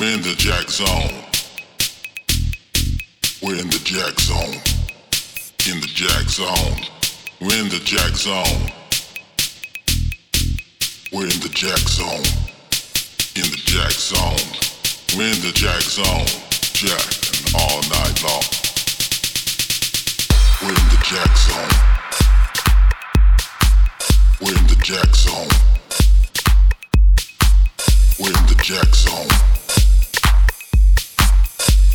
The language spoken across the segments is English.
We're in the jack zone. We're in the jack zone. In the jack zone. We're in the jack zone. We're in the jack zone. In the jack zone. We're in the jack zone. Jack and all night long. We're in the jack zone. We're in the jack zone. We're in the jack zone.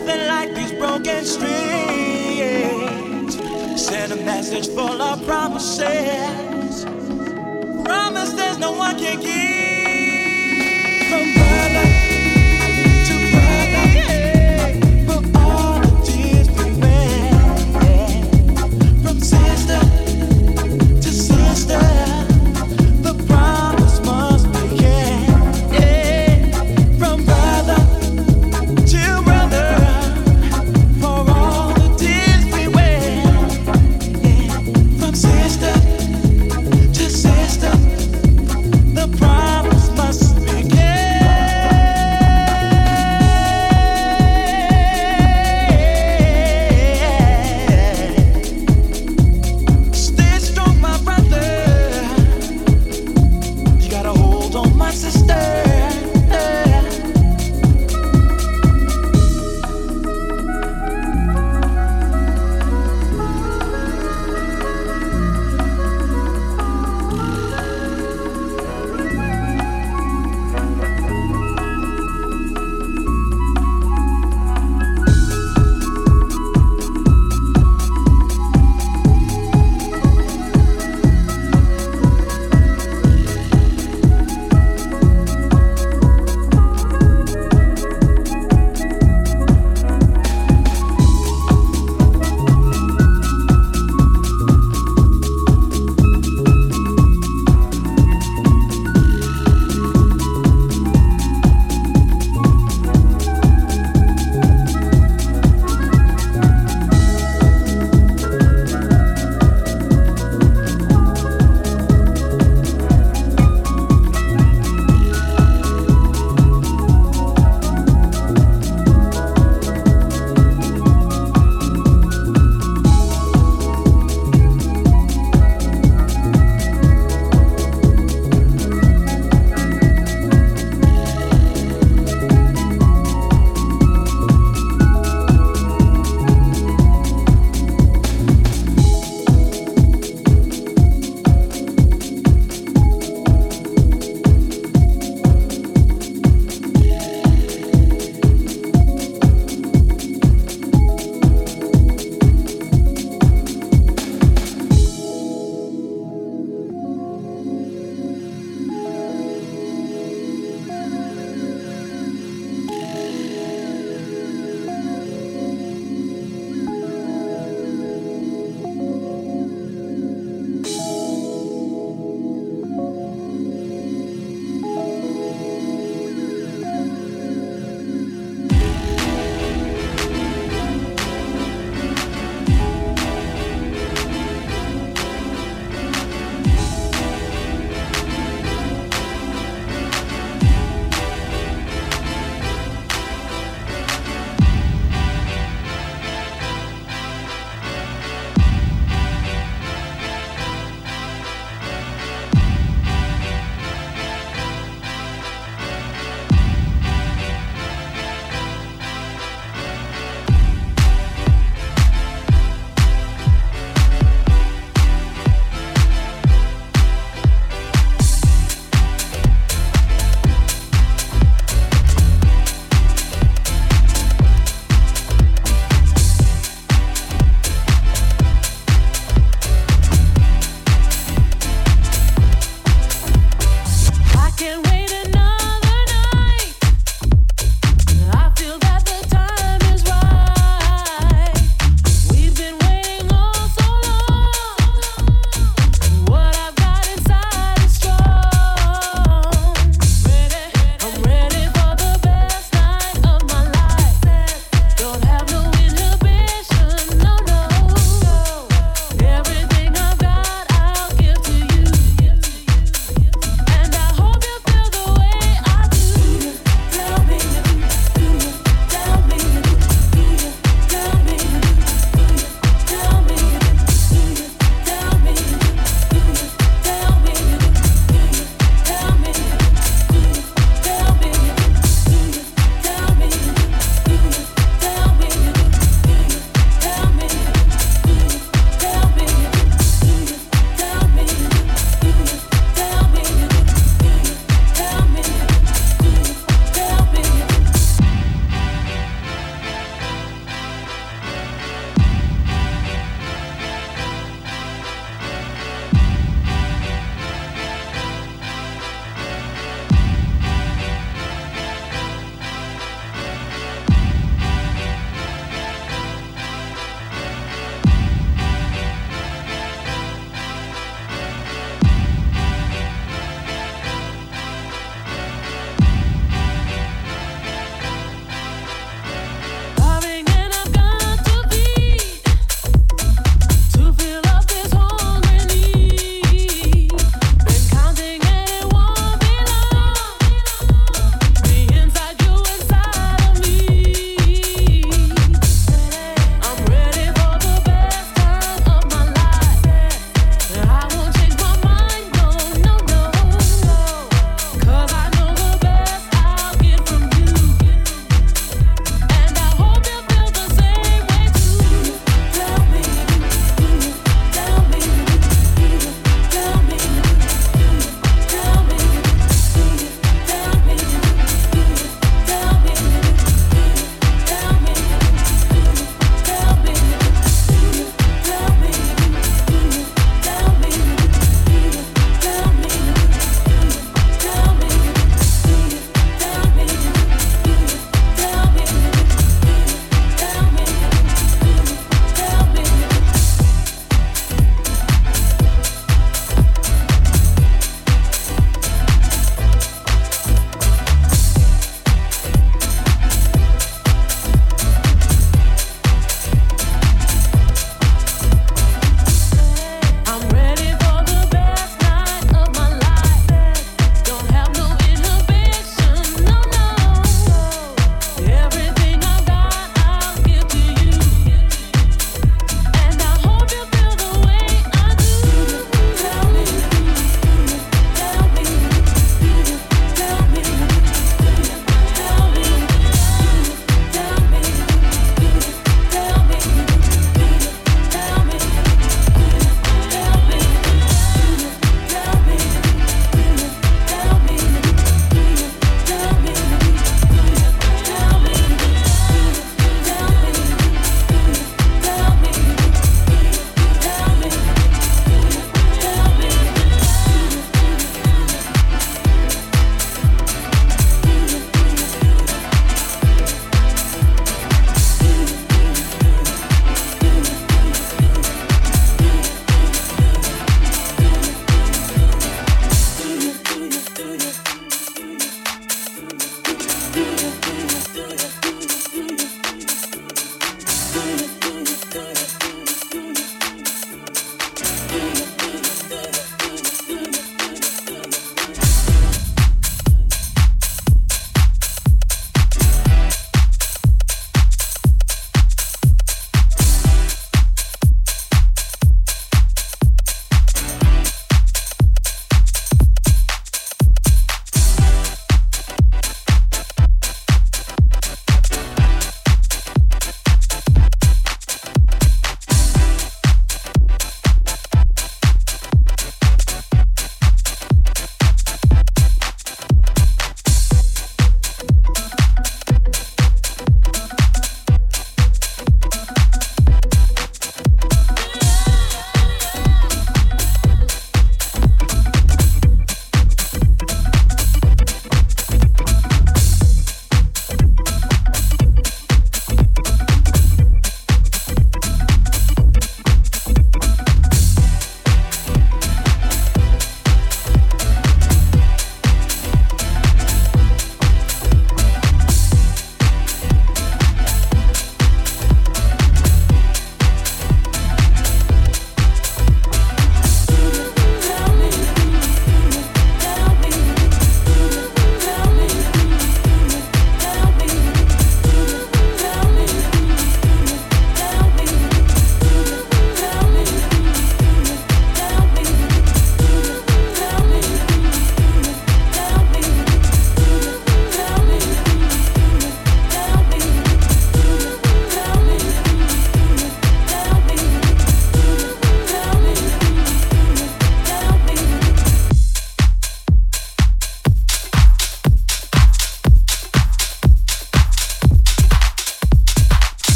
nothing like these broken strings. Send a message full of promises. Promise there's no one can keep.